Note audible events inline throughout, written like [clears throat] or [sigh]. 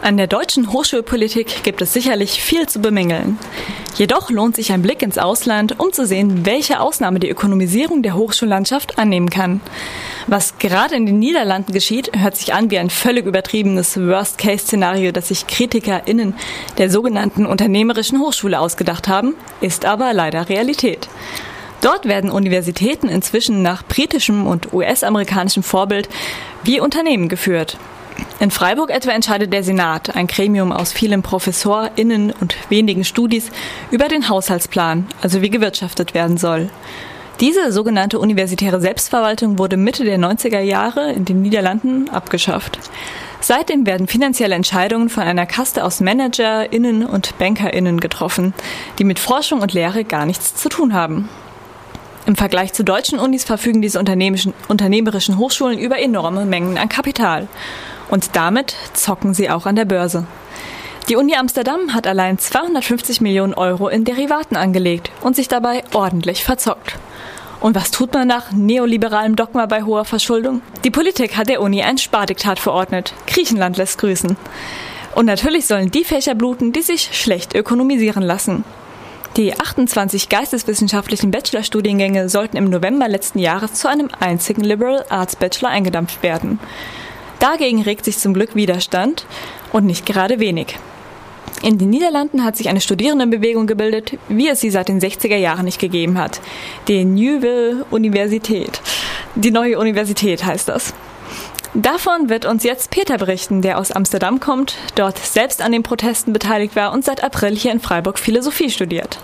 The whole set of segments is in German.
An der deutschen Hochschulpolitik gibt es sicherlich viel zu bemängeln. Jedoch lohnt sich ein Blick ins Ausland, um zu sehen, welche Ausnahme die Ökonomisierung der Hochschullandschaft annehmen kann. Was gerade in den Niederlanden geschieht, hört sich an wie ein völlig übertriebenes Worst-Case-Szenario, das sich KritikerInnen der sogenannten unternehmerischen Hochschule ausgedacht haben, ist aber leider Realität. Dort werden Universitäten inzwischen nach britischem und US-amerikanischem Vorbild wie Unternehmen geführt. In Freiburg etwa entscheidet der Senat, ein Gremium aus vielen ProfessorInnen und wenigen Studis, über den Haushaltsplan, also wie gewirtschaftet werden soll. Diese sogenannte universitäre Selbstverwaltung wurde Mitte der 90er Jahre in den Niederlanden abgeschafft. Seitdem werden finanzielle Entscheidungen von einer Kaste aus ManagerInnen und BankerInnen getroffen, die mit Forschung und Lehre gar nichts zu tun haben. Im Vergleich zu deutschen Unis verfügen diese unternehmerischen Hochschulen über enorme Mengen an Kapital. Und damit zocken sie auch an der Börse. Die Uni Amsterdam hat allein 250 Millionen Euro in Derivaten angelegt und sich dabei ordentlich verzockt. Und was tut man nach neoliberalem Dogma bei hoher Verschuldung? Die Politik hat der Uni ein Spardiktat verordnet. Griechenland lässt grüßen. Und natürlich sollen die Fächer bluten, die sich schlecht ökonomisieren lassen. Die 28 geisteswissenschaftlichen Bachelorstudiengänge sollten im November letzten Jahres zu einem einzigen Liberal Arts Bachelor eingedampft werden. Dagegen regt sich zum Glück Widerstand und nicht gerade wenig. In den Niederlanden hat sich eine Studierendenbewegung gebildet, wie es sie seit den 60er Jahren nicht gegeben hat. Die Nieuwe Universität. Die neue Universität heißt das. Davon wird uns jetzt Peter berichten, der aus Amsterdam kommt, dort selbst an den Protesten beteiligt war und seit April hier in Freiburg Philosophie studiert.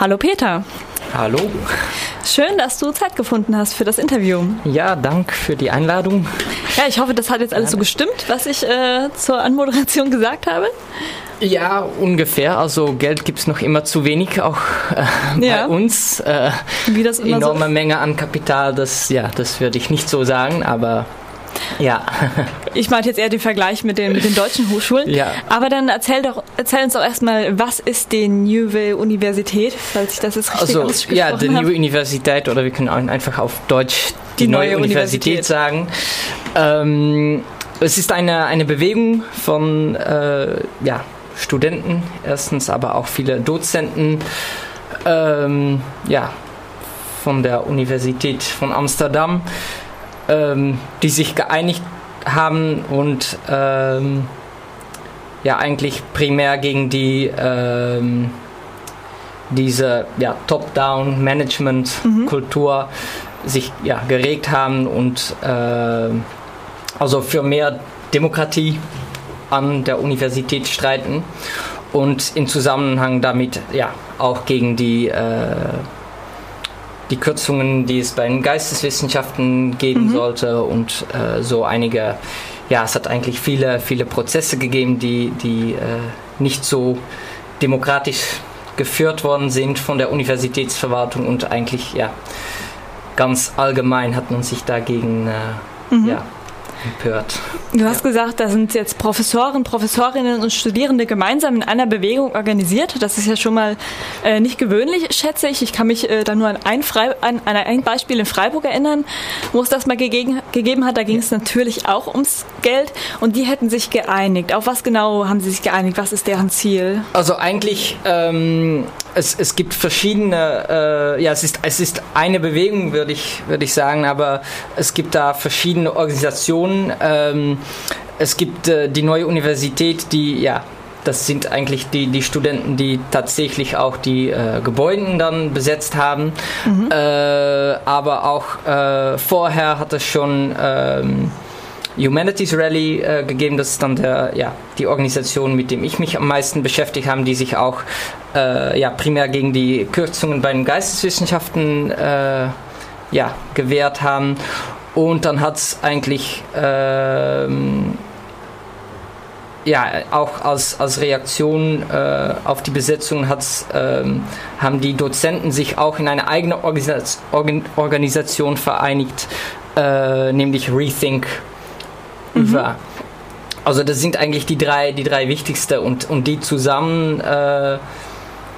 Hallo Peter. Hallo. Schön, dass du Zeit gefunden hast für das Interview. Ja, danke für die Einladung. Ja, ich hoffe, das hat jetzt alles so gestimmt, was ich äh, zur Anmoderation gesagt habe. Ja, ungefähr. Also Geld gibt es noch immer zu wenig, auch äh, ja. bei uns. Äh, Wie das immer enorme so? Menge an Kapital, das, ja, das würde ich nicht so sagen, aber ja. [laughs] Ich meinte jetzt eher den Vergleich mit den, mit den deutschen Hochschulen. Ja. Aber dann erzähl, doch, erzähl uns doch erstmal, was ist die Neue Universität, falls ich das jetzt richtig also, Ja, die Neue Universität, oder wir können einfach auf Deutsch die, die neue, neue, Universität, Universität sagen. Ähm, es ist eine, eine Bewegung von äh, ja, Studenten, erstens, aber auch viele Dozenten. Ähm, ja, von der Universität von Amsterdam ähm, die sich geeinigt haben und ähm, ja eigentlich primär gegen die ähm, diese ja, Top-Down-Management-Kultur mhm. sich ja, geregt haben und äh, also für mehr Demokratie an der Universität streiten und in Zusammenhang damit ja auch gegen die äh, die Kürzungen, die es bei den Geisteswissenschaften geben mhm. sollte und äh, so einige, ja, es hat eigentlich viele, viele Prozesse gegeben, die, die äh, nicht so demokratisch geführt worden sind von der Universitätsverwaltung und eigentlich, ja, ganz allgemein hat man sich dagegen, äh, mhm. ja, empört. Du hast ja. gesagt, da sind jetzt Professoren, Professorinnen und Studierende gemeinsam in einer Bewegung organisiert. Das ist ja schon mal äh, nicht gewöhnlich, schätze ich. Ich kann mich äh, da nur an ein, an, an ein Beispiel in Freiburg erinnern, wo es das mal gegeben, gegeben hat. Da ging es natürlich auch ums Geld und die hätten sich geeinigt. Auf was genau haben sie sich geeinigt? Was ist deren Ziel? Also eigentlich ähm, es, es gibt verschiedene, äh, ja, es ist, es ist eine Bewegung, würde ich, würde ich sagen, aber es gibt da verschiedene Organisationen. Ähm, es gibt äh, die neue Universität, die, ja, das sind eigentlich die, die Studenten, die tatsächlich auch die äh, Gebäude dann besetzt haben. Mhm. Äh, aber auch äh, vorher hat es schon ähm, Humanities Rally äh, gegeben. Das ist dann der, ja, die Organisation, mit dem ich mich am meisten beschäftigt habe, die sich auch äh, ja, primär gegen die Kürzungen bei den Geisteswissenschaften äh, ja, gewehrt haben. Und dann hat es eigentlich ähm, ja, auch als, als Reaktion äh, auf die Besetzung hat's, ähm, haben die Dozenten sich auch in eine eigene Organis Organisation vereinigt, äh, nämlich Rethink mhm. Also das sind eigentlich die drei, die drei wichtigste und, und die zusammen äh,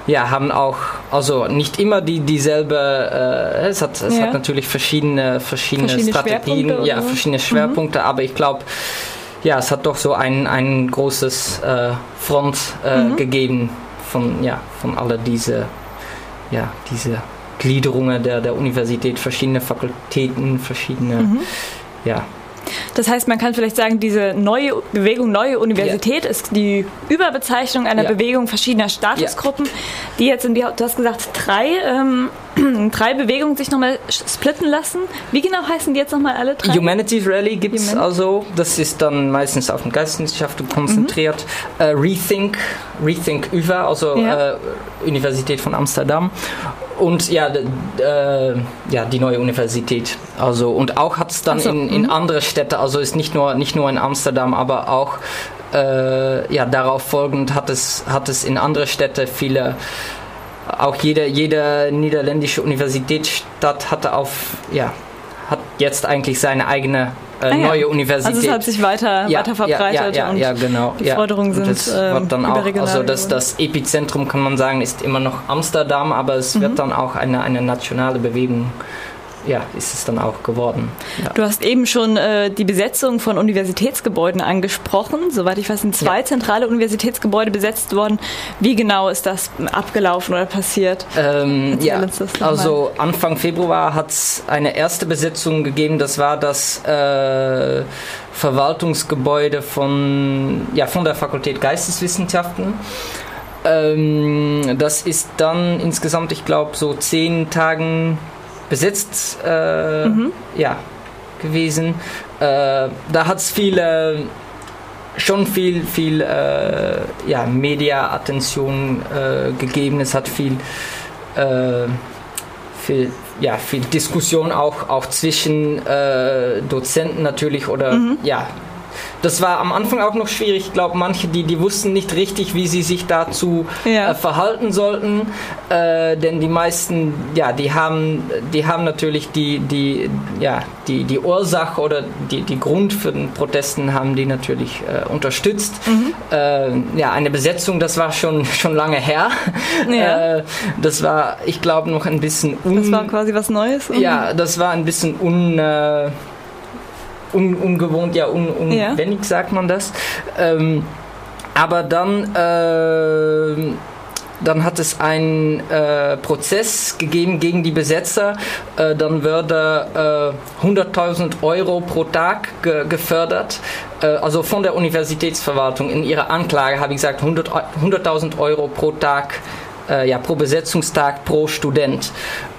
ja, haben auch, also nicht immer die, dieselbe, äh, es, hat, es ja. hat natürlich verschiedene, verschiedene, verschiedene Strategien, ja, verschiedene. Schwerpunkte, mhm. aber ich glaube, ja, es hat doch so ein, ein großes äh, Front äh, mhm. gegeben von, ja, von alle diese, ja, diese Gliederungen der, der Universität, verschiedene Fakultäten, verschiedene, mhm. ja, das heißt, man kann vielleicht sagen, diese neue Bewegung, neue Universität ja. ist die Überbezeichnung einer ja. Bewegung verschiedener Statusgruppen, ja. die jetzt in die, du hast gesagt, drei, ähm, [clears throat] drei Bewegungen sich nochmal splitten lassen. Wie genau heißen die jetzt nochmal alle drei? Humanities Rally gibt es also, das ist dann meistens auf den Geisteswissenschaften konzentriert. Mhm. Uh, Rethink, Rethink über, also uh, Universität von Amsterdam und ja, äh, ja, die neue Universität. Also und auch hat es dann so, in, in mhm. andere Städte, also ist nicht nur nicht nur in Amsterdam, aber auch äh, ja darauf folgend hat es hat es in andere Städte viele auch jede jede niederländische Universitätsstadt hatte auf ja hat jetzt eigentlich seine eigene äh, ah, ja. neue Universität. Also es hat sich weiter, ja, weiter verbreitet ja, ja, ja, genau. die Forderungen sind das wird dann auch, also das, das Epizentrum kann man sagen, ist immer noch Amsterdam, aber es mhm. wird dann auch eine, eine nationale Bewegung ja, ist es dann auch geworden. Ja. Du hast eben schon äh, die Besetzung von Universitätsgebäuden angesprochen. Soweit ich weiß, sind zwei ja. zentrale Universitätsgebäude besetzt worden. Wie genau ist das abgelaufen oder passiert? Ähm, ja, also Anfang Februar hat es eine erste Besetzung gegeben. Das war das äh, Verwaltungsgebäude von, ja, von der Fakultät Geisteswissenschaften. Ähm, das ist dann insgesamt, ich glaube, so zehn Tagen besetzt äh, mhm. ja, gewesen. Äh, da hat es viele schon viel, viel äh, ja, Media-Attention äh, gegeben. Es hat viel, äh, viel, ja, viel Diskussion auch, auch zwischen äh, Dozenten natürlich oder mhm. ja, das war am Anfang auch noch schwierig. Ich glaube, manche, die, die wussten nicht richtig, wie sie sich dazu ja. äh, verhalten sollten. Äh, denn die meisten, ja, die haben, die haben natürlich die, die, ja, die, die Ursache oder die, die Grund für den Protesten haben die natürlich äh, unterstützt. Mhm. Äh, ja, eine Besetzung, das war schon, [laughs] schon lange her. Ja. Äh, das war, ich glaube, noch ein bisschen un... Das war quasi was Neues? Ja, das war ein bisschen un äh, un, ungewohnt, ja, un, unwendig ja. sagt man das. Ähm, aber dann, äh, dann hat es einen äh, Prozess gegeben gegen die Besetzer. Äh, dann würde 100.000 äh, Euro pro Tag ge gefördert. Äh, also von der Universitätsverwaltung. In ihrer Anklage habe ich gesagt 100.000 100 Euro pro Tag äh, ja, pro Besetzungstag pro Student.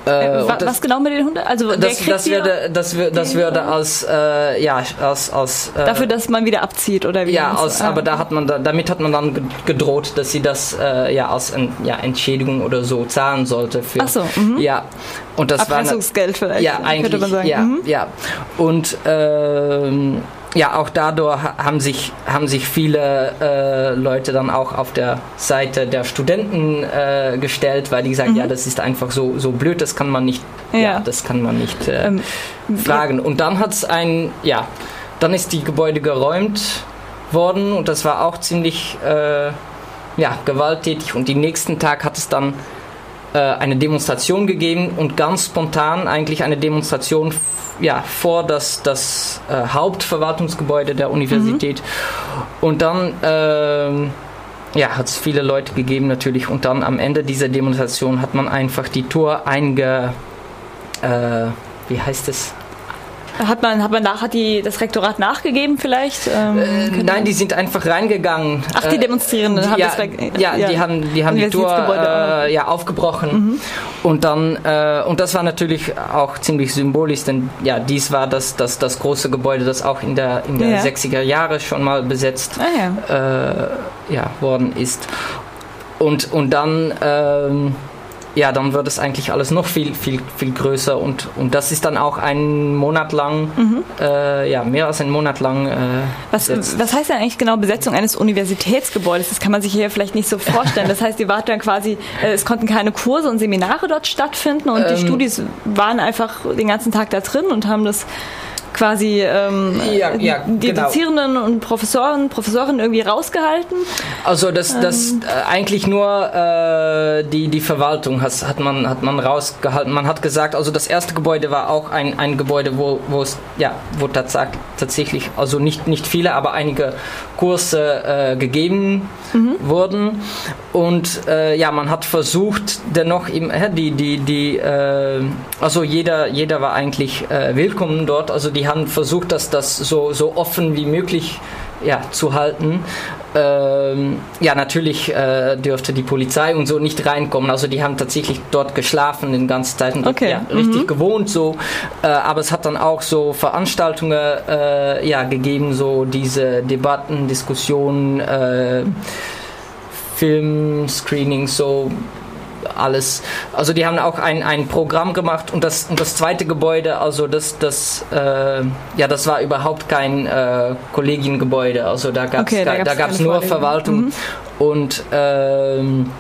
Äh, was, was genau mit den Hunden? Also das, das würde, das, das würde als äh, ja als, als äh, dafür, dass man wieder abzieht oder wie? Ja, aus, ah. aber da hat man damit hat man dann gedroht, dass sie das äh, ja als ja, Entschädigung oder so zahlen sollte für. Ach so, mhm. ja. Und das war Geld vielleicht. Ja, eigentlich. Ja, mhm. ja. Und ähm, ja, auch dadurch haben sich, haben sich viele äh, Leute dann auch auf der Seite der Studenten äh, gestellt, weil die sagen, mhm. ja, das ist einfach so, so blöd, das kann man nicht, ja, ja das kann man nicht äh, ähm, fragen. Und dann hat es ein, ja, dann ist die Gebäude geräumt worden und das war auch ziemlich äh, ja, gewalttätig und den nächsten Tag hat es dann äh, eine Demonstration gegeben und ganz spontan eigentlich eine Demonstration ja, vor das, das äh, Hauptverwaltungsgebäude der Universität. Mhm. Und dann ähm, ja, hat es viele Leute gegeben natürlich. Und dann am Ende dieser Demonstration hat man einfach die Tour einge... Äh, wie heißt es? Hat man, hat man nach, hat die, das Rektorat nachgegeben vielleicht? Ähm, äh, nein, die sind einfach reingegangen. Ach, die Demonstrierenden die, haben ja, das ja, ja, die haben die, haben die Tour äh, ja, aufgebrochen. Mhm. Und dann, äh, und das war natürlich auch ziemlich symbolisch, denn ja, dies war das, das, das große Gebäude, das auch in der, in der ja. 60er Jahre schon mal besetzt ah, ja. Äh, ja, worden ist. Und, und dann ähm, ja, dann wird es eigentlich alles noch viel, viel, viel größer und, und das ist dann auch einen Monat lang, mhm. äh, ja, mehr als einen Monat lang. Äh, was, was heißt denn eigentlich genau Besetzung eines Universitätsgebäudes? Das kann man sich hier vielleicht nicht so vorstellen. Das heißt, ihr wart dann quasi, äh, es konnten keine Kurse und Seminare dort stattfinden und ähm, die Studis waren einfach den ganzen Tag da drin und haben das quasi ähm, ja, ja, die genau. Dozierenden und Professoren, Professoren irgendwie rausgehalten? Also das, das ähm. äh, eigentlich nur äh, die, die Verwaltung hat, hat, man, hat man rausgehalten. Man hat gesagt, also das erste Gebäude war auch ein, ein Gebäude, wo, wo es, ja, wo tatsächlich, also nicht, nicht viele, aber einige Kurse äh, gegeben mhm. wurden. Und äh, ja, man hat versucht, dennoch im, die, die, die, äh, also jeder, jeder war eigentlich äh, willkommen dort. Also die haben versucht, dass das so, so offen wie möglich ja, zu halten. Ähm, ja, natürlich äh, dürfte die Polizei und so nicht reinkommen. Also die haben tatsächlich dort geschlafen den ganzen Zeit und okay. ja, richtig mhm. gewohnt so. Äh, aber es hat dann auch so Veranstaltungen äh, ja, gegeben, so diese Debatten, Diskussionen, äh, Filmscreenings, so alles. Also die haben auch ein, ein Programm gemacht und das, und das zweite Gebäude, also das, das, äh, ja, das war überhaupt kein äh, Kollegiengebäude. Also da gab es okay, da gab's nur Verwaltung mhm. und ähm,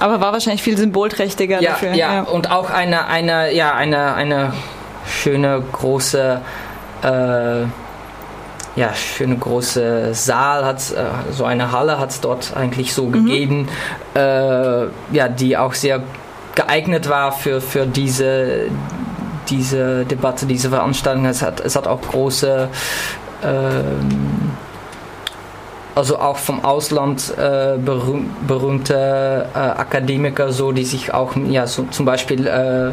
aber war wahrscheinlich viel symbolträchtiger ja, dafür. Ja, ja, und auch eine, eine, ja, eine, eine schöne große äh, ja, schöne große Saal hat äh, so eine Halle hat es dort eigentlich so mhm. gegeben, äh, ja, die auch sehr geeignet war für, für diese, diese Debatte, diese Veranstaltung. Es hat, es hat auch große ähm, also auch vom Ausland äh, berühm, berühmte äh, Akademiker, so die sich auch, ja, so, zum Beispiel äh,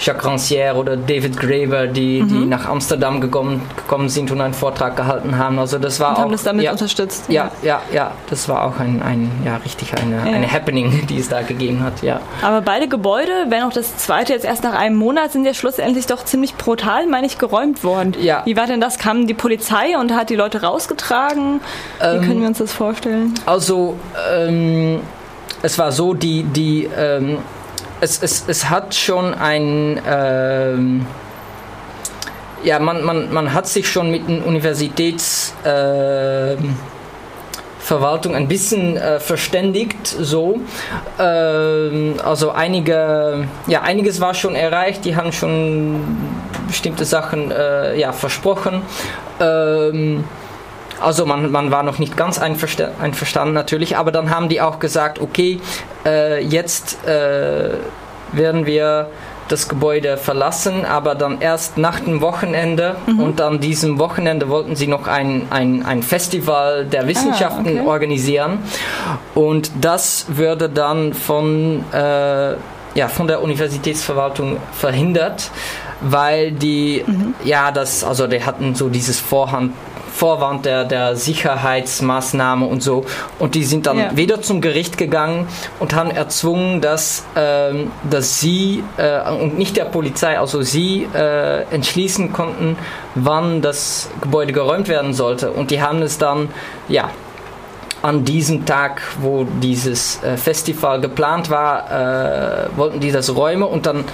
Jacques Rancière oder David Graeber, die, mhm. die nach Amsterdam gekommen, gekommen sind und einen Vortrag gehalten haben. Also das war und auch. Haben das damit ja, unterstützt. Ja, ja, ja, das war auch ein, ein ja, richtig eine, ja. eine Happening, die es da gegeben hat, ja. Aber beide Gebäude, wenn auch das zweite jetzt erst nach einem Monat, sind ja schlussendlich doch ziemlich brutal, meine ich, geräumt worden. Ja. Wie war denn das? Kam die Polizei und hat die Leute rausgetragen? Ähm, können wir uns das vorstellen? Also, ähm, es war so, die, die ähm, es, es, es hat schon ein. Ähm, ja, man, man, man hat sich schon mit den Universitätsverwaltung ähm, äh, ein bisschen äh, verständigt, so. Ähm, also einige, ja, einiges war schon erreicht, die haben schon bestimmte Sachen äh, ja, versprochen. Ähm, also man, man war noch nicht ganz einverstanden natürlich, aber dann haben die auch gesagt, okay, äh, jetzt äh, werden wir das Gebäude verlassen, aber dann erst nach dem Wochenende mhm. und an diesem Wochenende wollten sie noch ein, ein, ein Festival der ah, Wissenschaften ah, okay. organisieren und das würde dann von, äh, ja, von der Universitätsverwaltung verhindert weil die, mhm. ja, das, also die hatten so dieses Vorhand, Vorwand der, der Sicherheitsmaßnahme und so. Und die sind dann ja. wieder zum Gericht gegangen und haben erzwungen, dass, ähm, dass sie äh, und nicht der Polizei, also sie äh, entschließen konnten, wann das Gebäude geräumt werden sollte. Und die haben es dann, ja, an diesem Tag, wo dieses äh, Festival geplant war, äh, wollten die das räumen und dann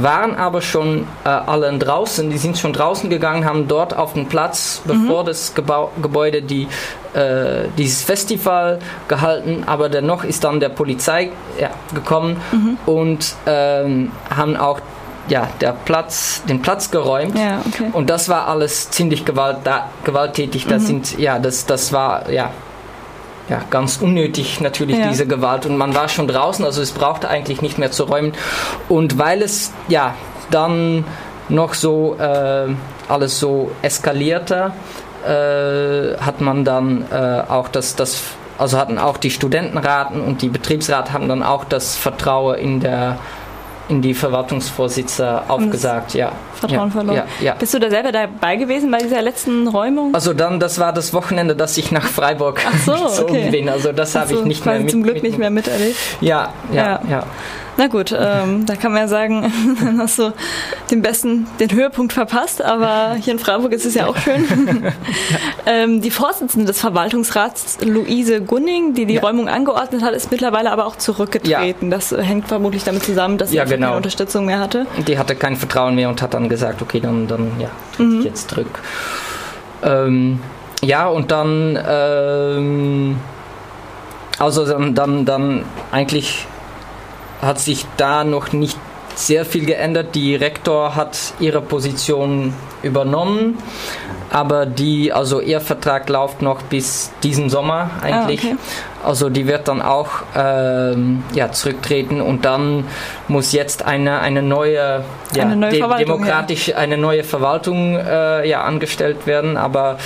waren aber schon äh, alle draußen, die sind schon draußen gegangen, haben dort auf dem Platz, bevor mhm. das Gebau Gebäude die, äh, dieses Festival gehalten, aber dennoch ist dann der Polizei ja, gekommen mhm. und ähm, haben auch ja, der Platz, den Platz geräumt. Ja, okay. Und das war alles ziemlich gewalt, da, gewalttätig. Das mhm. sind, ja, das, das war, ja, ja, ganz unnötig natürlich ja. diese Gewalt und man war schon draußen, also es brauchte eigentlich nicht mehr zu räumen und weil es ja dann noch so äh, alles so eskalierte, äh, hat man dann äh, auch das, das also hatten auch die Studentenraten und die Betriebsrat haben dann auch das Vertrauen in der in die Verwaltungsvorsitzer aufgesagt, ja. Vertrauen ja, verloren. Ja, ja. Bist du da selber dabei gewesen bei dieser letzten Räumung? Also dann, das war das Wochenende, dass ich nach Freiburg so, [laughs] gezogen okay. bin. Also das habe ich nicht mehr mit, zum Glück mit, nicht mehr miterlebt. Ja, ja, ja. Na gut, ähm, da kann man ja sagen, [laughs] dann hast du den besten, den Höhepunkt verpasst, aber hier in Freiburg ist es ja auch schön. [laughs] ähm, die Vorsitzende des Verwaltungsrats, Luise Gunning, die die ja. Räumung angeordnet hat, ist mittlerweile aber auch zurückgetreten. Ja. Das hängt vermutlich damit zusammen, dass sie ja, genau. keine Unterstützung mehr hatte. Die hatte kein Vertrauen mehr und hat dann gesagt, okay, dann, dann ja, tritt mhm. ich jetzt zurück. Ähm, ja, und dann, ähm, also dann, dann, dann eigentlich hat sich da noch nicht sehr viel geändert. Die Rektor hat ihre Position übernommen, aber die, also ihr Vertrag läuft noch bis diesen Sommer eigentlich. Ah, okay. Also die wird dann auch ähm, ja, zurücktreten und dann muss jetzt eine, eine neue, ja, eine neue de demokratisch ja. eine neue Verwaltung äh, ja, angestellt werden, aber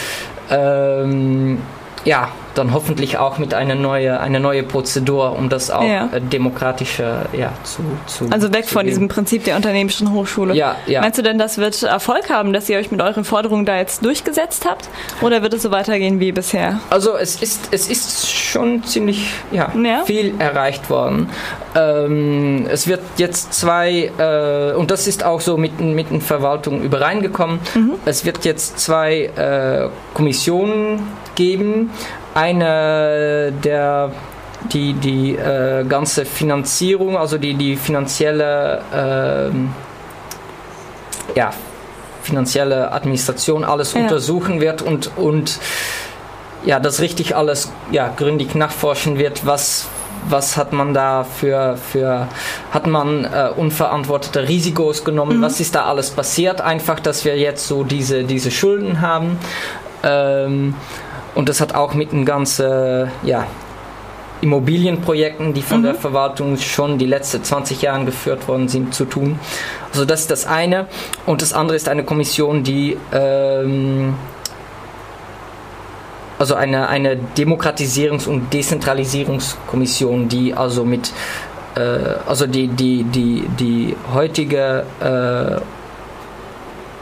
ähm, ja, dann hoffentlich auch mit einer neue, eine neue Prozedur, um das auch ja. Äh, demokratischer ja, zu, zu Also weg zu von geben. diesem Prinzip der unternehmischen Hochschule. Ja, ja. Meinst du denn, das wird Erfolg haben, dass ihr euch mit euren Forderungen da jetzt durchgesetzt habt? Oder wird es so weitergehen wie bisher? Also es ist, es ist schon ziemlich ja, ja. viel erreicht worden. Ähm, es wird jetzt zwei, äh, und das ist auch so mit, mit den Verwaltungen übereingekommen, mhm. es wird jetzt zwei äh, Kommissionen geben. Eine der die, die äh, ganze Finanzierung, also die, die finanzielle, äh, ja, finanzielle Administration alles ja. untersuchen wird und, und ja, das richtig alles ja, gründlich nachforschen wird, was, was hat man da für, für hat man äh, unverantwortete Risikos genommen, mhm. was ist da alles passiert, einfach, dass wir jetzt so diese, diese Schulden haben. Ähm, und das hat auch mit den ganzen ja, Immobilienprojekten, die von mhm. der Verwaltung schon die letzten 20 Jahre geführt worden sind, zu tun. Also das ist das eine. Und das andere ist eine Kommission, die ähm, also eine, eine Demokratisierungs- und Dezentralisierungskommission, die also mit äh, also die, die, die, die heutige äh,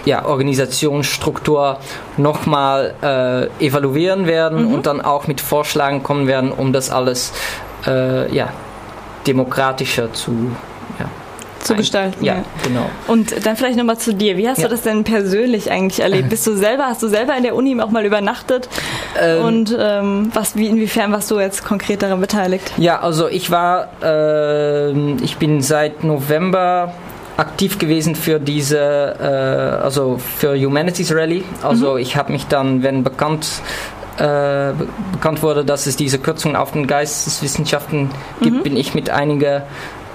ja, Organisationsstruktur nochmal äh, evaluieren werden mhm. und dann auch mit Vorschlägen kommen werden, um das alles äh, ja, demokratischer zu zu gestalten. Ja, ja, genau. Und dann vielleicht nochmal zu dir. Wie hast ja. du das denn persönlich eigentlich erlebt? [laughs] Bist du selber, hast du selber in der Uni auch mal übernachtet? Ähm, und ähm, was, wie, inwiefern warst du jetzt konkret daran beteiligt? Ja, also ich war, äh, ich bin seit November aktiv gewesen für diese, äh, also für Humanities Rally. Also mhm. ich habe mich dann, wenn bekannt äh, bekannt wurde, dass es diese Kürzungen auf den Geisteswissenschaften gibt, mhm. bin ich mit einigen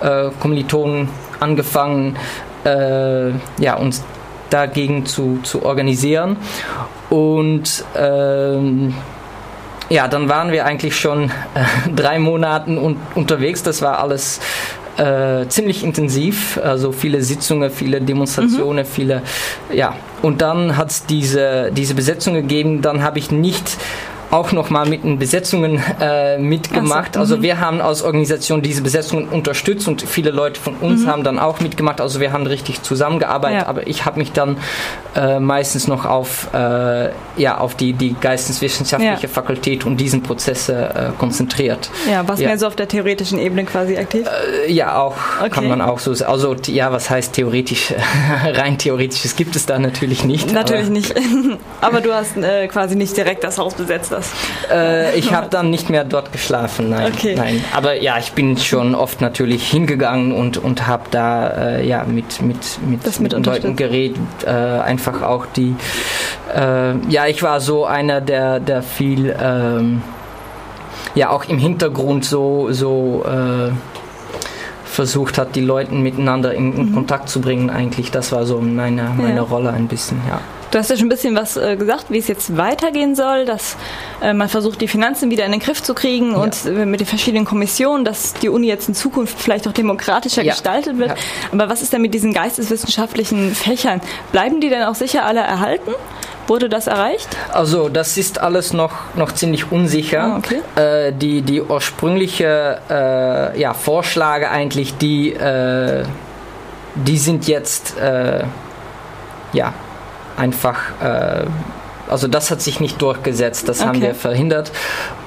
äh, Kommilitonen angefangen, äh, ja, uns dagegen zu, zu organisieren. Und ähm, ja, dann waren wir eigentlich schon äh, [laughs] drei Monate un unterwegs. Das war alles äh, ziemlich intensiv, also viele Sitzungen, viele Demonstrationen, mhm. viele, ja. Und dann hat es diese, diese Besetzung gegeben, dann habe ich nicht auch nochmal mit den Besetzungen äh, mitgemacht. So, also mhm. wir haben als Organisation diese Besetzungen unterstützt und viele Leute von uns mhm. haben dann auch mitgemacht. Also wir haben richtig zusammengearbeitet, ja. aber ich habe mich dann äh, meistens noch auf, äh, ja, auf die, die geisteswissenschaftliche ja. Fakultät und diesen Prozesse äh, konzentriert. Ja, was ja. mehr so auf der theoretischen Ebene quasi aktiv? Äh, ja, auch okay. kann man auch so Also ja, was heißt theoretisch? [laughs] Rein theoretisches gibt es da natürlich nicht. Natürlich aber. nicht. [laughs] aber du hast äh, quasi nicht direkt das Haus besetzt. Das das? Äh, ich habe dann nicht mehr dort geschlafen, nein, okay. nein. Aber ja, ich bin schon oft natürlich hingegangen und, und habe da äh, ja, mit, mit, mit, das mit, mit Leuten geredet. Äh, einfach auch die, äh, ja, ich war so einer, der, der viel, ähm, ja, auch im Hintergrund so, so äh, versucht hat, die Leute miteinander in, in mhm. Kontakt zu bringen eigentlich. Das war so meine, meine ja. Rolle ein bisschen, ja. Du hast ja schon ein bisschen was äh, gesagt, wie es jetzt weitergehen soll, dass äh, man versucht, die Finanzen wieder in den Griff zu kriegen ja. und äh, mit den verschiedenen Kommissionen, dass die Uni jetzt in Zukunft vielleicht auch demokratischer ja. gestaltet wird. Ja. Aber was ist denn mit diesen geisteswissenschaftlichen Fächern? Bleiben die denn auch sicher alle erhalten? Wurde das erreicht? Also das ist alles noch, noch ziemlich unsicher. Ah, okay. äh, die, die ursprüngliche äh, ja, Vorschläge eigentlich, die, äh, die sind jetzt äh, ja, einfach, äh, also das hat sich nicht durchgesetzt, das okay. haben wir verhindert.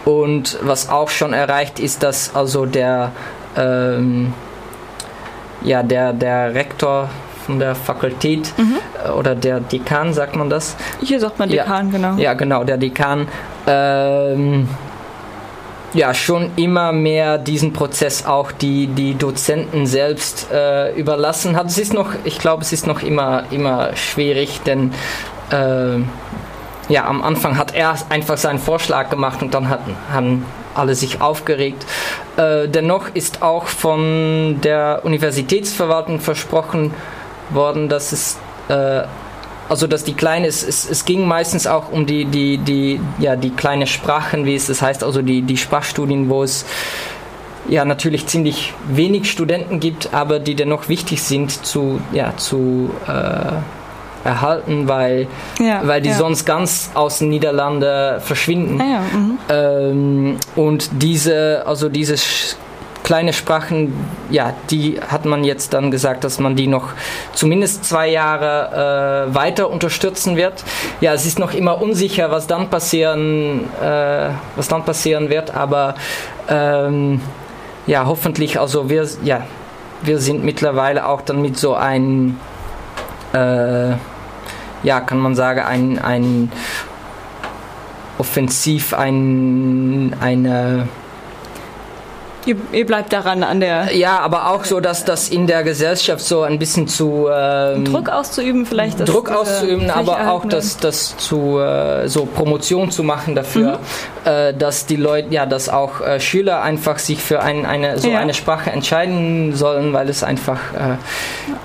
Und was auch schon erreicht ist, dass also der, ähm, ja, der, der Rektor von der Fakultät mhm. Äh, oder der Dekan, sagt man das? Hier sagt man Dekan, ja, genau. Ja, genau, der Dekan. Ähm, ja schon immer mehr diesen Prozess auch die, die Dozenten selbst äh, überlassen hat. Es ist noch, ich glaube, es ist noch immer, immer schwierig, denn äh, ja, am Anfang hat er einfach seinen Vorschlag gemacht und dann hat, haben alle sich aufgeregt. Äh, dennoch ist auch von der Universitätsverwaltung versprochen worden, dass es äh, also dass die kleine, es, es, es ging meistens auch um die, die, die, ja, die kleine Sprachen, wie es das heißt, also die, die Sprachstudien, wo es ja natürlich ziemlich wenig Studenten gibt, aber die dennoch wichtig sind zu, ja, zu äh, erhalten, weil, ja, weil die ja. sonst ganz aus den Niederlanden verschwinden. Ah, ja, mhm. ähm, und diese, also diese kleine Sprachen, ja, die hat man jetzt dann gesagt, dass man die noch zumindest zwei Jahre äh, weiter unterstützen wird. Ja, es ist noch immer unsicher, was dann passieren, äh, was dann passieren wird, aber ähm, ja, hoffentlich, also wir, ja, wir sind mittlerweile auch dann mit so ein, äh, ja, kann man sagen, ein, ein Offensiv, ein, eine Ihr, ihr, bleibt daran an der. Ja, aber auch so, dass das in der Gesellschaft so ein bisschen zu. Ähm, Druck auszuüben, vielleicht. Druck auszuüben, aber auch das, das zu äh, so Promotion zu machen dafür, mhm. äh, dass die Leute, ja, dass auch äh, Schüler einfach sich für ein, eine so ja. eine Sprache entscheiden sollen, weil es einfach äh,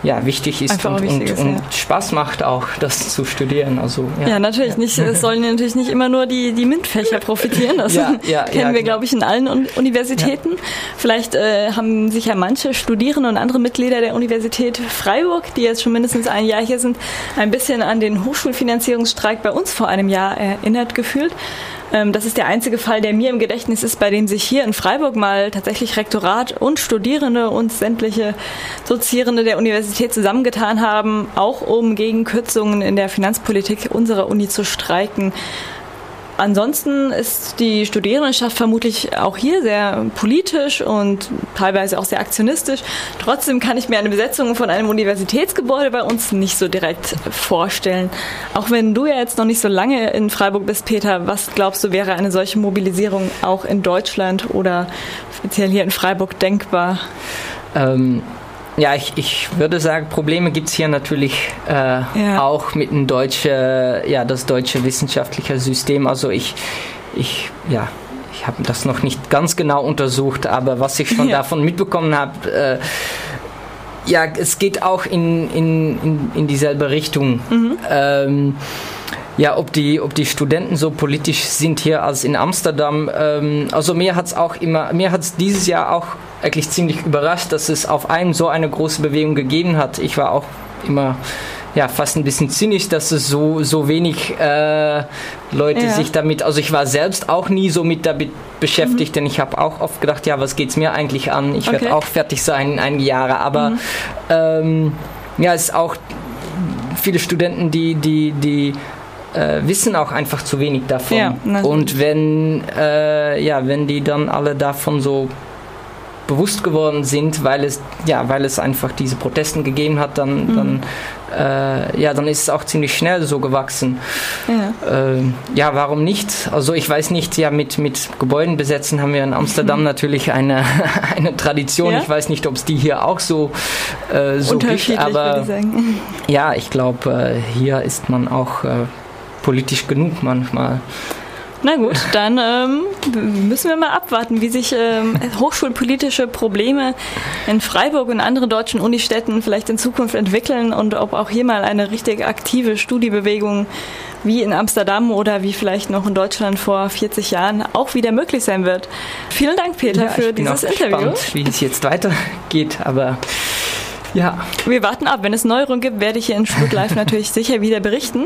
ja wichtig ist und, und, ist, und ja. Spaß macht auch, das zu studieren. Also ja, ja natürlich nicht. Es sollen natürlich nicht immer nur die die MINT-Fächer [laughs] profitieren. Das [laughs] kennen wir, genau. glaube ich, in allen Universitäten. Vielleicht äh, haben sich ja manche Studierende und andere Mitglieder der Universität Freiburg, die jetzt schon mindestens ein Jahr hier sind, ein bisschen an den Hochschulfinanzierungsstreik bei uns vor einem Jahr erinnert gefühlt. Ähm, das ist der einzige Fall, der mir im Gedächtnis ist, bei dem sich hier in Freiburg mal tatsächlich Rektorat und Studierende und sämtliche Dozierende der Universität zusammengetan haben, auch um gegen Kürzungen in der Finanzpolitik unserer Uni zu streiken. Ansonsten ist die Studierendenschaft vermutlich auch hier sehr politisch und teilweise auch sehr aktionistisch. Trotzdem kann ich mir eine Besetzung von einem Universitätsgebäude bei uns nicht so direkt vorstellen. Auch wenn du ja jetzt noch nicht so lange in Freiburg bist, Peter, was glaubst du, wäre eine solche Mobilisierung auch in Deutschland oder speziell hier in Freiburg denkbar? Ähm ja, ich, ich würde sagen, Probleme gibt es hier natürlich äh, ja. auch mit dem deutsche, ja, das deutsche wissenschaftliche System. Also ich, ich, ja, ich habe das noch nicht ganz genau untersucht, aber was ich schon ja. davon mitbekommen habe, äh, ja, es geht auch in, in, in, in dieselbe Richtung. Mhm. Ähm, ja, ob die, ob die Studenten so politisch sind hier als in Amsterdam. Ähm, also mir hat es auch immer, mir hat es dieses Jahr auch eigentlich ziemlich überrascht, dass es auf einem so eine große Bewegung gegeben hat. Ich war auch immer ja, fast ein bisschen zynisch, dass es so, so wenig äh, Leute ja. sich damit, also ich war selbst auch nie so mit damit beschäftigt, mhm. denn ich habe auch oft gedacht, ja, was geht es mir eigentlich an? Ich okay. werde auch fertig sein in einige Jahre, aber mhm. ähm, ja, es ist auch viele Studenten, die, die, die äh, wissen auch einfach zu wenig davon. Ja, und wenn, äh, ja, wenn die dann alle davon so bewusst geworden sind, weil es, ja, weil es einfach diese Protesten gegeben hat, dann, mhm. dann, äh, ja, dann ist es auch ziemlich schnell so gewachsen. Ja. Äh, ja, warum nicht? Also ich weiß nicht, ja, mit, mit Gebäuden besetzen haben wir in Amsterdam mhm. [laughs] natürlich eine, [laughs] eine Tradition. Ja? Ich weiß nicht, ob es die hier auch so, äh, so gibt, aber ich ja, ich glaube, äh, hier ist man auch äh, politisch genug manchmal. Na gut, dann ähm, müssen wir mal abwarten, wie sich ähm, hochschulpolitische Probleme in Freiburg und anderen deutschen Unistädten vielleicht in Zukunft entwickeln und ob auch hier mal eine richtig aktive Studiebewegung wie in Amsterdam oder wie vielleicht noch in Deutschland vor 40 Jahren auch wieder möglich sein wird. Vielen Dank, Peter, ja, für dieses Interview. Gespannt, wie es jetzt weitergeht, aber ja. Wir warten ab. Wenn es Neuerungen gibt, werde ich hier in Stutt Live natürlich sicher wieder berichten.